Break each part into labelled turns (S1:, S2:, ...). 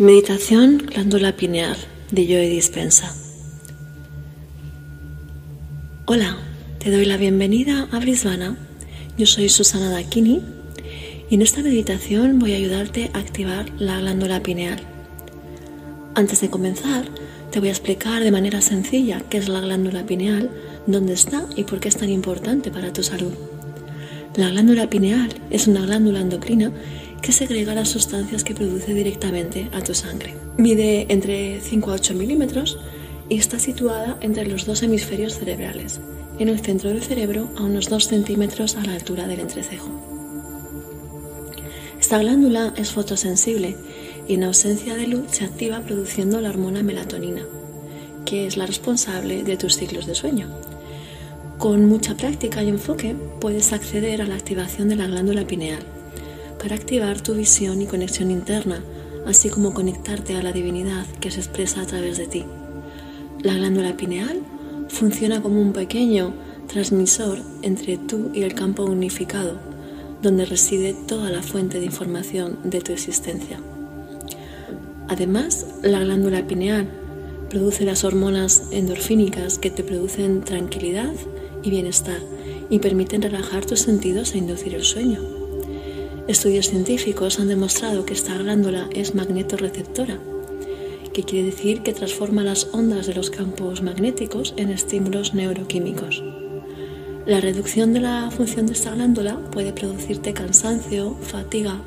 S1: Meditación glándula pineal de Joe Dispensa. Hola, te doy la bienvenida a Brisbane. Yo soy Susana Dakini y en esta meditación voy a ayudarte a activar la glándula pineal. Antes de comenzar, te voy a explicar de manera sencilla qué es la glándula pineal, dónde está y por qué es tan importante para tu salud. La glándula pineal es una glándula endocrina que segrega las sustancias que produce directamente a tu sangre. Mide entre 5 a 8 milímetros y está situada entre los dos hemisferios cerebrales, en el centro del cerebro a unos 2 centímetros a la altura del entrecejo. Esta glándula es fotosensible y en ausencia de luz se activa produciendo la hormona melatonina, que es la responsable de tus ciclos de sueño. Con mucha práctica y enfoque puedes acceder a la activación de la glándula pineal para activar tu visión y conexión interna, así como conectarte a la divinidad que se expresa a través de ti. La glándula pineal funciona como un pequeño transmisor entre tú y el campo unificado, donde reside toda la fuente de información de tu existencia. Además, la glándula pineal produce las hormonas endorfínicas que te producen tranquilidad y bienestar y permiten relajar tus sentidos e inducir el sueño. Estudios científicos han demostrado que esta glándula es magnetorreceptora, que quiere decir que transforma las ondas de los campos magnéticos en estímulos neuroquímicos. La reducción de la función de esta glándula puede producirte cansancio, fatiga,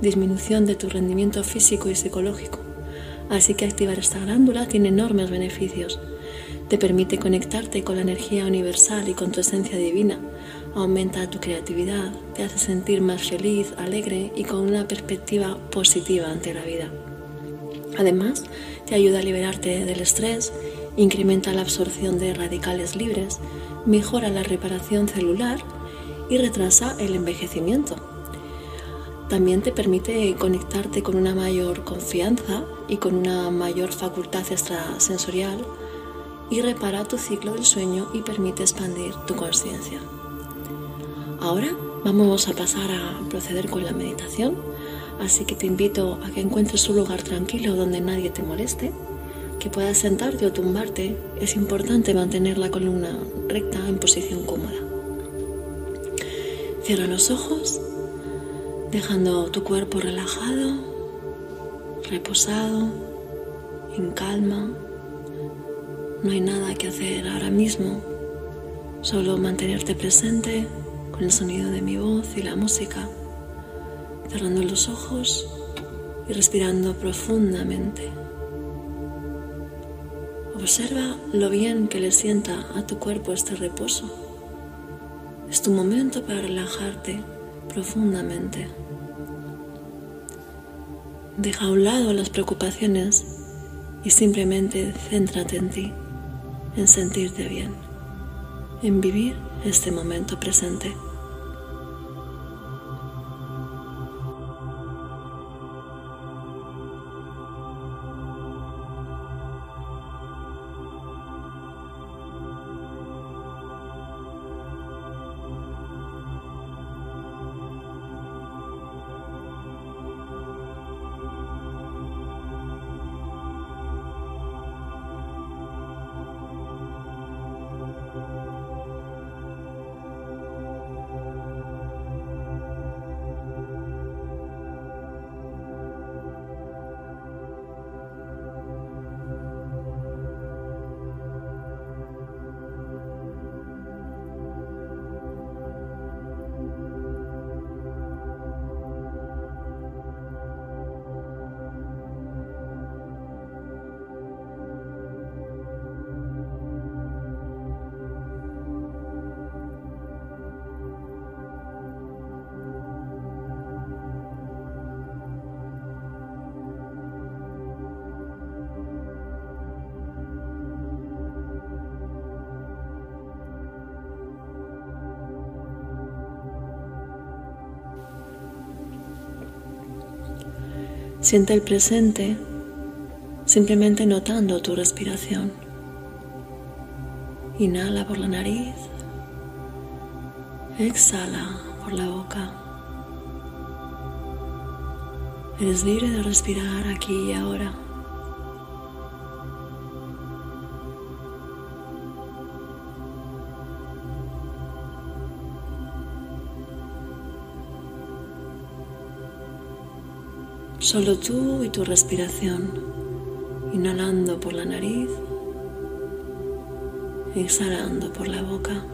S1: disminución de tu rendimiento físico y psicológico. Así que activar esta glándula tiene enormes beneficios. Te permite conectarte con la energía universal y con tu esencia divina, aumenta tu creatividad, te hace sentir más feliz, alegre y con una perspectiva positiva ante la vida. Además, te ayuda a liberarte del estrés, incrementa la absorción de radicales libres, mejora la reparación celular y retrasa el envejecimiento. También te permite conectarte con una mayor confianza y con una mayor facultad extrasensorial y repara tu ciclo del sueño y permite expandir tu conciencia. Ahora vamos a pasar a proceder con la meditación, así que te invito a que encuentres un lugar tranquilo donde nadie te moleste, que puedas sentarte o tumbarte. Es importante mantener la columna recta en posición cómoda. Cierra los ojos, dejando tu cuerpo relajado, reposado, en calma. No hay nada que hacer ahora mismo, solo mantenerte presente el sonido de mi voz y la música, cerrando los ojos y respirando profundamente. Observa lo bien que le sienta a tu cuerpo este reposo. Es tu momento para relajarte profundamente. Deja a un lado las preocupaciones y simplemente céntrate en ti, en sentirte bien, en vivir este momento presente. Siente el presente simplemente notando tu respiración. Inhala por la nariz, exhala por la boca. Eres libre de respirar aquí y ahora. Solo tú y tu respiración, inhalando por la nariz, exhalando por la boca.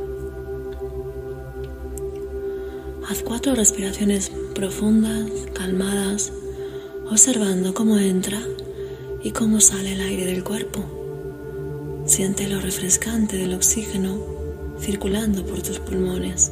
S1: Haz cuatro respiraciones profundas, calmadas, observando cómo entra y cómo sale el aire del cuerpo. Siente lo refrescante del oxígeno circulando por tus pulmones.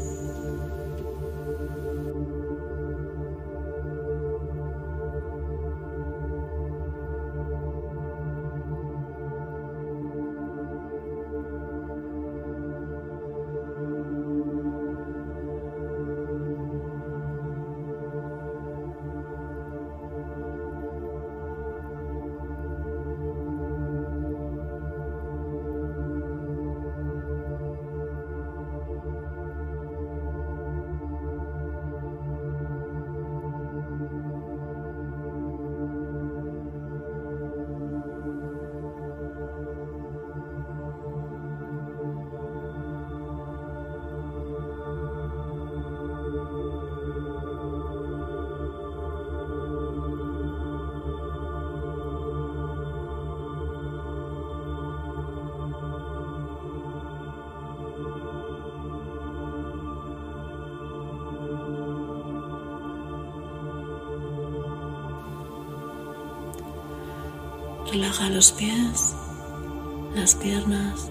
S1: Relaja los pies, las piernas,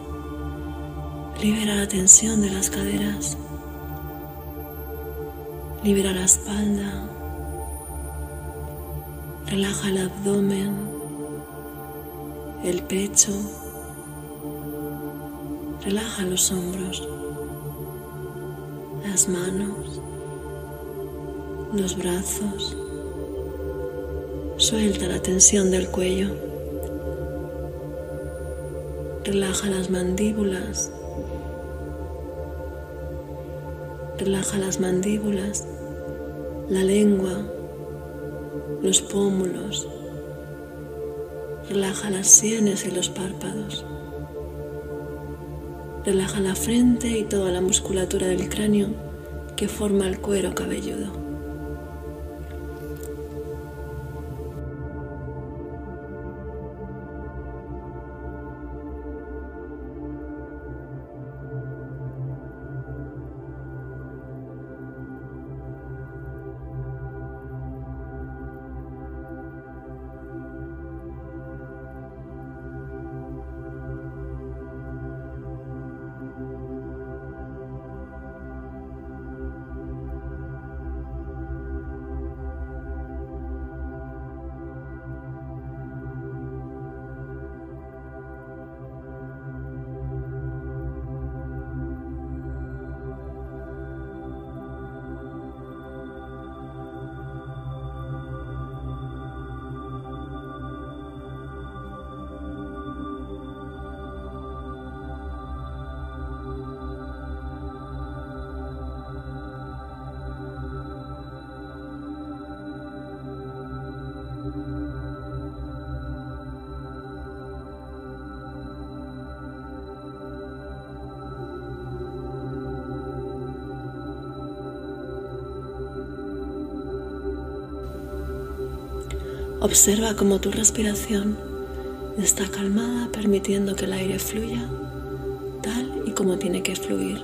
S1: libera la tensión de las caderas, libera la espalda, relaja el abdomen, el pecho, relaja los hombros, las manos, los brazos, suelta la tensión del cuello. Relaja las mandíbulas. Relaja las mandíbulas, la lengua, los pómulos. Relaja las sienes y los párpados. Relaja la frente y toda la musculatura del cráneo que forma el cuero cabelludo. Observa cómo tu respiración está calmada, permitiendo que el aire fluya tal y como tiene que fluir,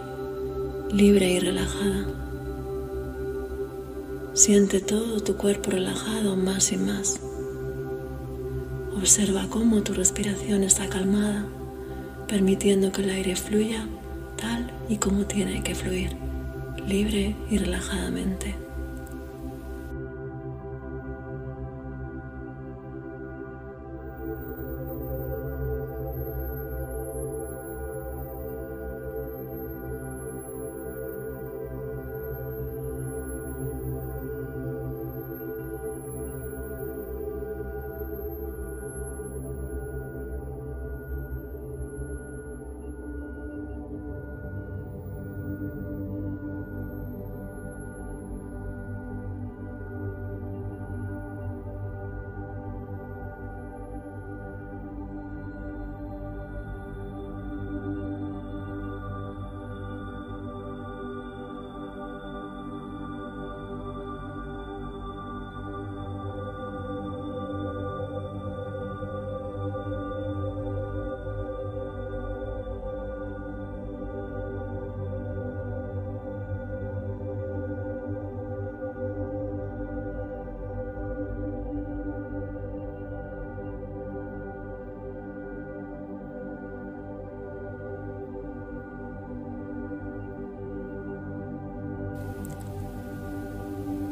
S1: libre y relajada. Siente todo tu cuerpo relajado más y más. Observa cómo tu respiración está calmada, permitiendo que el aire fluya tal y como tiene que fluir, libre y relajadamente.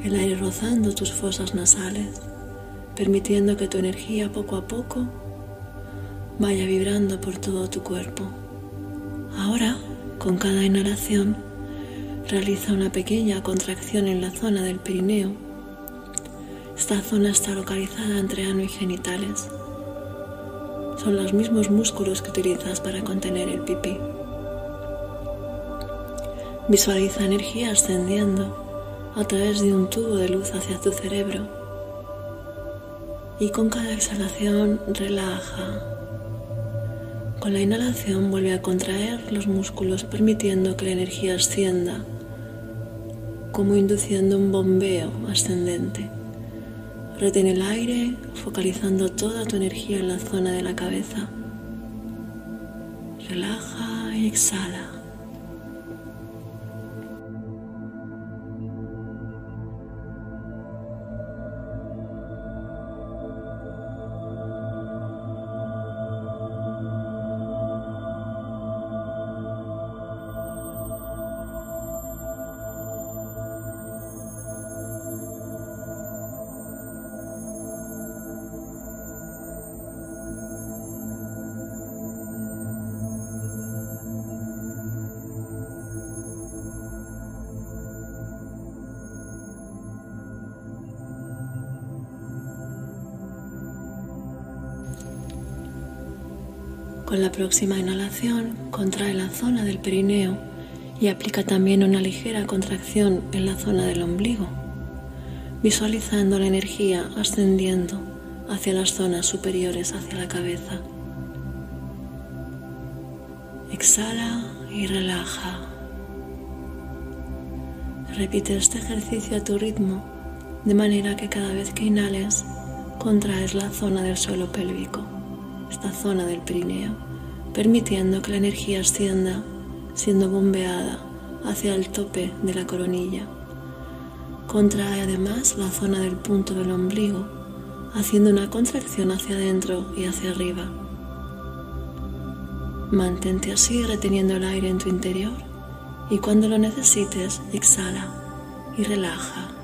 S1: El aire rozando tus fosas nasales, permitiendo que tu energía poco a poco vaya vibrando por todo tu cuerpo. Ahora, con cada inhalación, realiza una pequeña contracción en la zona del perineo. Esta zona está localizada entre ano y genitales. Son los mismos músculos que utilizas para contener el pipí. Visualiza energía ascendiendo a través de un tubo de luz hacia tu cerebro y con cada exhalación relaja. Con la inhalación vuelve a contraer los músculos permitiendo que la energía ascienda como induciendo un bombeo ascendente. Retén el aire focalizando toda tu energía en la zona de la cabeza. Relaja y exhala. Próxima inhalación, contrae la zona del perineo y aplica también una ligera contracción en la zona del ombligo, visualizando la energía ascendiendo hacia las zonas superiores, hacia la cabeza. Exhala y relaja. Repite este ejercicio a tu ritmo, de manera que cada vez que inhales, contraes la zona del suelo pélvico esta zona del perineo, permitiendo que la energía ascienda siendo bombeada hacia el tope de la coronilla. Contrae además la zona del punto del ombligo, haciendo una contracción hacia adentro y hacia arriba. Mantente así reteniendo el aire en tu interior y cuando lo necesites exhala y relaja.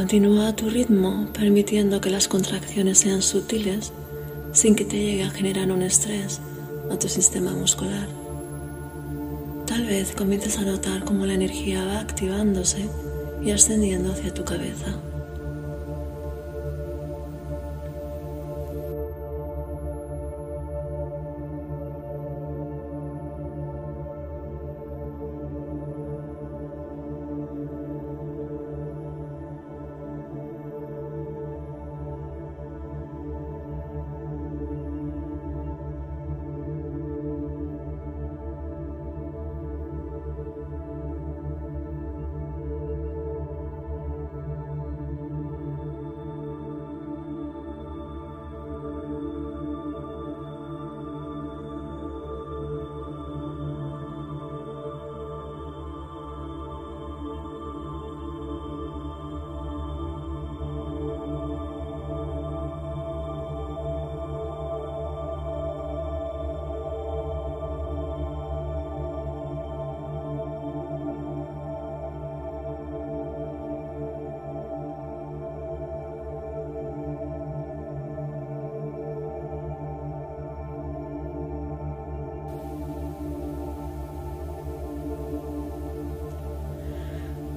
S1: Continúa a tu ritmo, permitiendo que las contracciones sean sutiles sin que te llegue a generar un estrés a tu sistema muscular. Tal vez comiences a notar cómo la energía va activándose y ascendiendo hacia tu cabeza.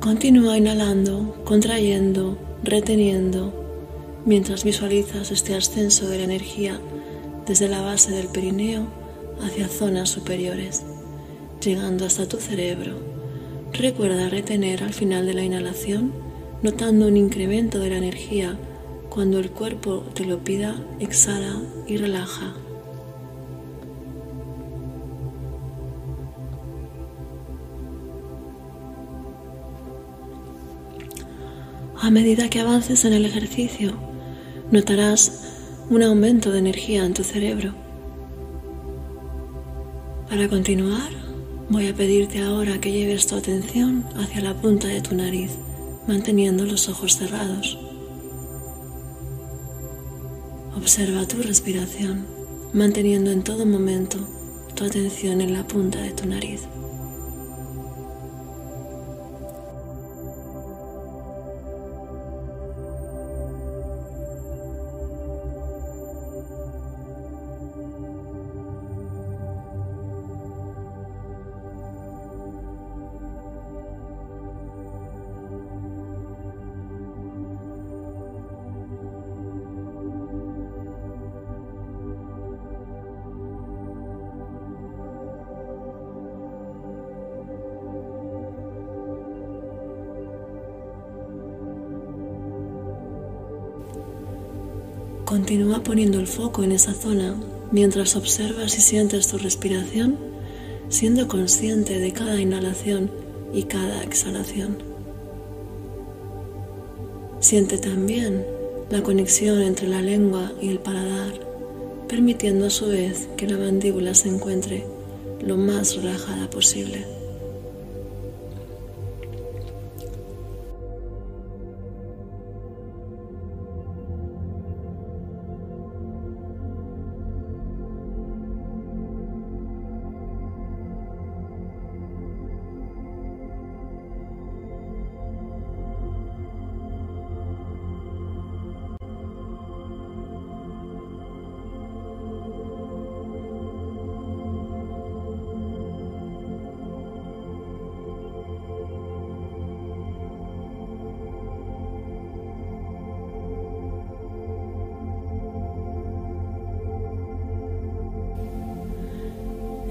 S1: Continúa inhalando, contrayendo, reteniendo, mientras visualizas este ascenso de la energía desde la base del perineo hacia zonas superiores, llegando hasta tu cerebro. Recuerda retener al final de la inhalación, notando un incremento de la energía. Cuando el cuerpo te lo pida, exhala y relaja. A medida que avances en el ejercicio, notarás un aumento de energía en tu cerebro. Para continuar, voy a pedirte ahora que lleves tu atención hacia la punta de tu nariz, manteniendo los ojos cerrados. Observa tu respiración, manteniendo en todo momento tu atención en la punta de tu nariz. Continúa poniendo el foco en esa zona mientras observas y sientes tu respiración, siendo consciente de cada inhalación y cada exhalación. Siente también la conexión entre la lengua y el paladar, permitiendo a su vez que la mandíbula se encuentre lo más relajada posible.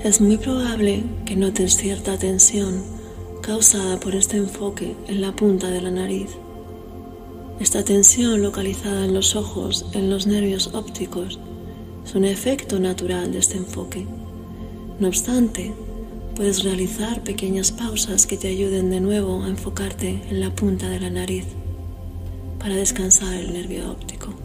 S1: Es muy probable que notes cierta tensión causada por este enfoque en la punta de la nariz. Esta tensión localizada en los ojos, en los nervios ópticos, es un efecto natural de este enfoque. No obstante, puedes realizar pequeñas pausas que te ayuden de nuevo a enfocarte en la punta de la nariz para descansar el nervio óptico.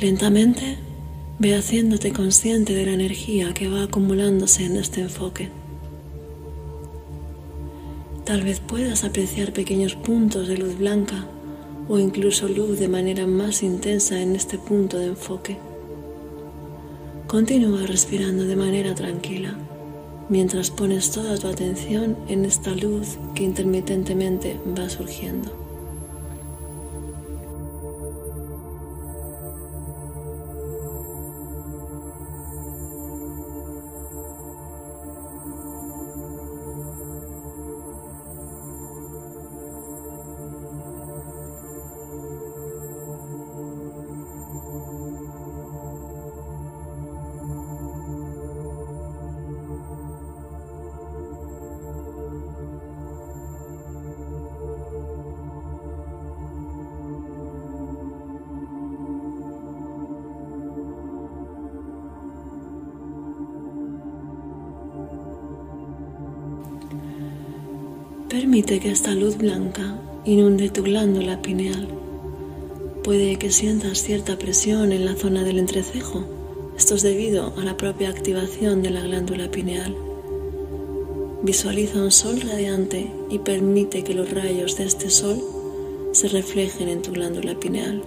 S1: Lentamente ve haciéndote consciente de la energía que va acumulándose en este enfoque. Tal vez puedas apreciar pequeños puntos de luz blanca o incluso luz de manera más intensa en este punto de enfoque. Continúa respirando de manera tranquila mientras pones toda tu atención en esta luz que intermitentemente va surgiendo. Permite que esta luz blanca inunde tu glándula pineal. Puede que sientas cierta presión en la zona del entrecejo. Esto es debido a la propia activación de la glándula pineal. Visualiza un sol radiante y permite que los rayos de este sol se reflejen en tu glándula pineal.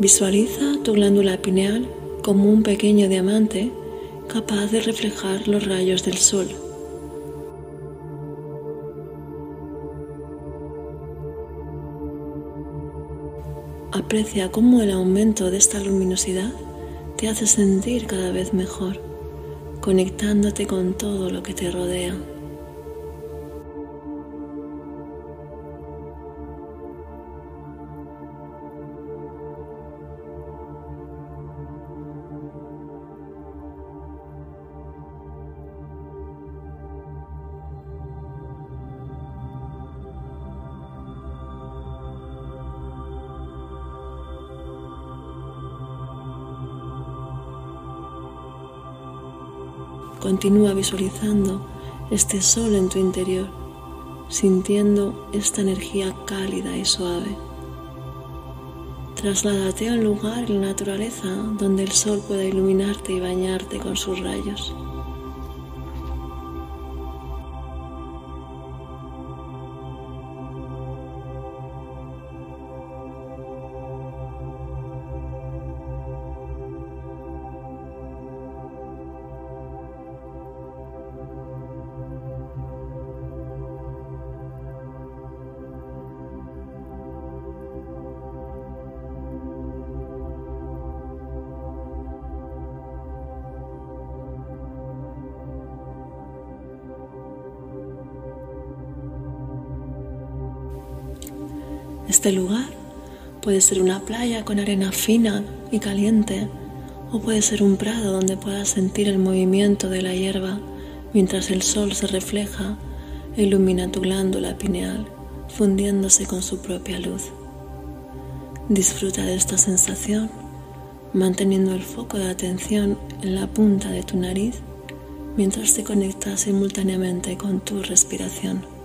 S1: Visualiza tu glándula pineal como un pequeño diamante capaz de reflejar los rayos del sol. Aprecia cómo el aumento de esta luminosidad te hace sentir cada vez mejor, conectándote con todo lo que te rodea. Continúa visualizando este sol en tu interior, sintiendo esta energía cálida y suave. Trasládate a un lugar en la naturaleza donde el sol pueda iluminarte y bañarte con sus rayos. Este lugar puede ser una playa con arena fina y caliente o puede ser un prado donde puedas sentir el movimiento de la hierba mientras el sol se refleja e ilumina tu glándula pineal fundiéndose con su propia luz. Disfruta de esta sensación manteniendo el foco de atención en la punta de tu nariz mientras te conectas simultáneamente con tu respiración.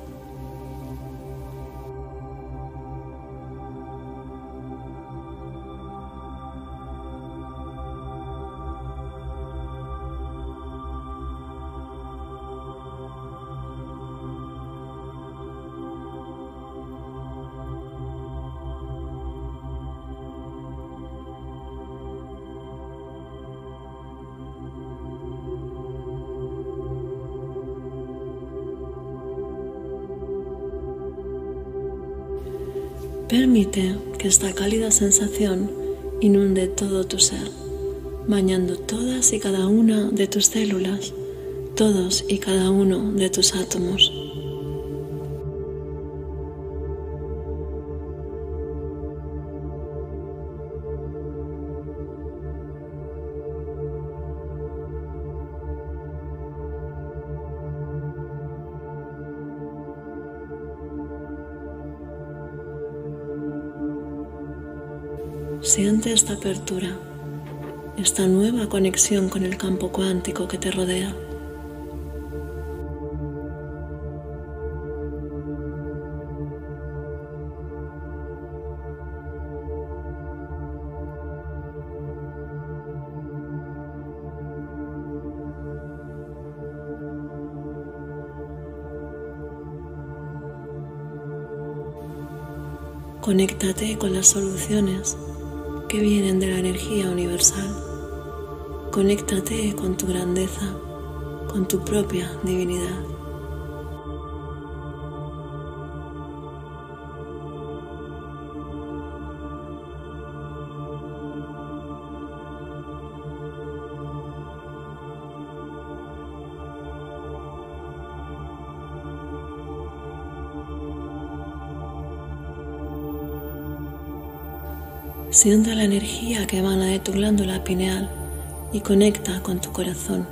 S1: Permite que esta cálida sensación inunde todo tu ser, bañando todas y cada una de tus células, todos y cada uno de tus átomos. Esta apertura, esta nueva conexión con el campo cuántico que te rodea. Conéctate con las soluciones que vienen de la energía universal. Conéctate con tu grandeza, con tu propia divinidad. Siente la energía que emana de tu glándula pineal y conecta con tu corazón,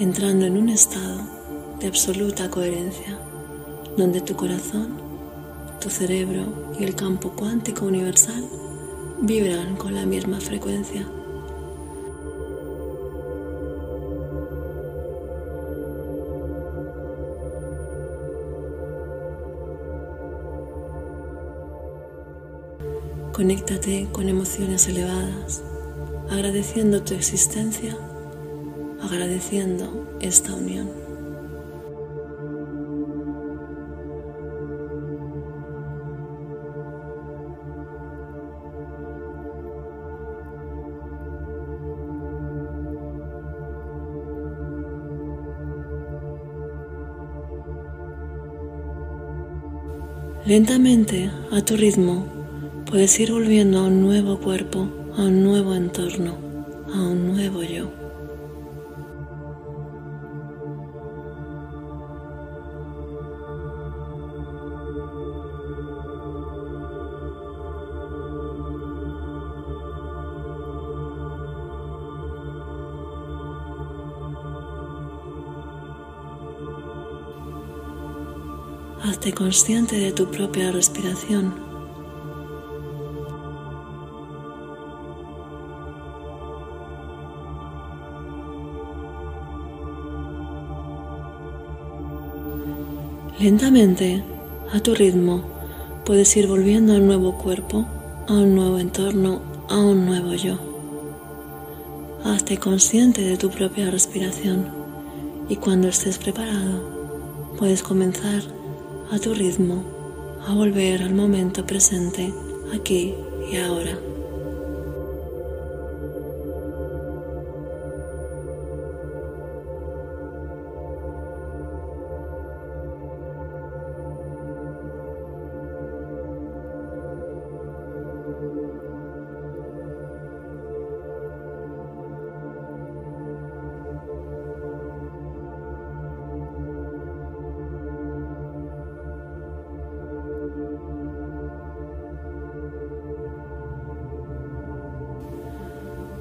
S1: entrando en un estado de absoluta coherencia, donde tu corazón, tu cerebro y el campo cuántico universal vibran con la misma frecuencia. Conéctate con emociones elevadas, agradeciendo tu existencia, agradeciendo esta unión. Lentamente, a tu ritmo, Puedes ir volviendo a un nuevo cuerpo, a un nuevo entorno, a un nuevo yo. Hazte consciente de tu propia respiración Lentamente, a tu ritmo, puedes ir volviendo a un nuevo cuerpo, a un nuevo entorno, a un nuevo yo. Hazte consciente de tu propia respiración y cuando estés preparado, puedes comenzar a tu ritmo a volver al momento presente, aquí y ahora.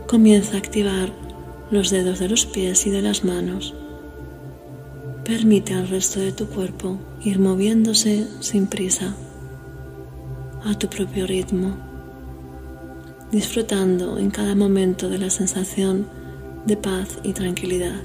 S1: Comienza a activar los dedos de los pies y de las manos. Permite al resto de tu cuerpo ir moviéndose sin prisa, a tu propio ritmo, disfrutando en cada momento de la sensación de paz y tranquilidad.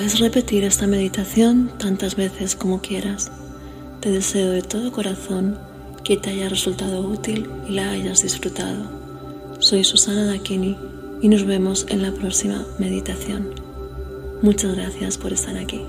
S1: Puedes repetir esta meditación tantas veces como quieras. Te deseo de todo corazón que te haya resultado útil y la hayas disfrutado. Soy Susana Dakini y nos vemos en la próxima meditación. Muchas gracias por estar aquí.